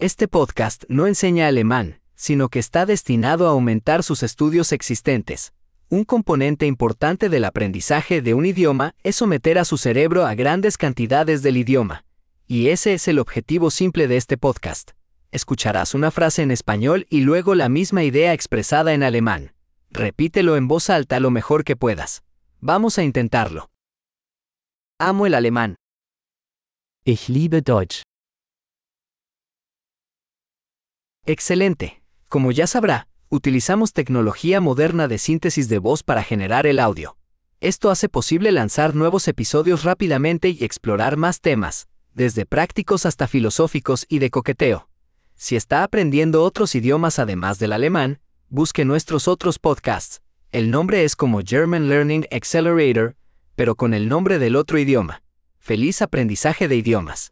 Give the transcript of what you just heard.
Este podcast no enseña alemán, sino que está destinado a aumentar sus estudios existentes. Un componente importante del aprendizaje de un idioma es someter a su cerebro a grandes cantidades del idioma. Y ese es el objetivo simple de este podcast. Escucharás una frase en español y luego la misma idea expresada en alemán. Repítelo en voz alta lo mejor que puedas. Vamos a intentarlo. Amo el alemán. Ich liebe Deutsch. Excelente. Como ya sabrá, utilizamos tecnología moderna de síntesis de voz para generar el audio. Esto hace posible lanzar nuevos episodios rápidamente y explorar más temas, desde prácticos hasta filosóficos y de coqueteo. Si está aprendiendo otros idiomas además del alemán, busque nuestros otros podcasts. El nombre es como German Learning Accelerator, pero con el nombre del otro idioma. Feliz aprendizaje de idiomas.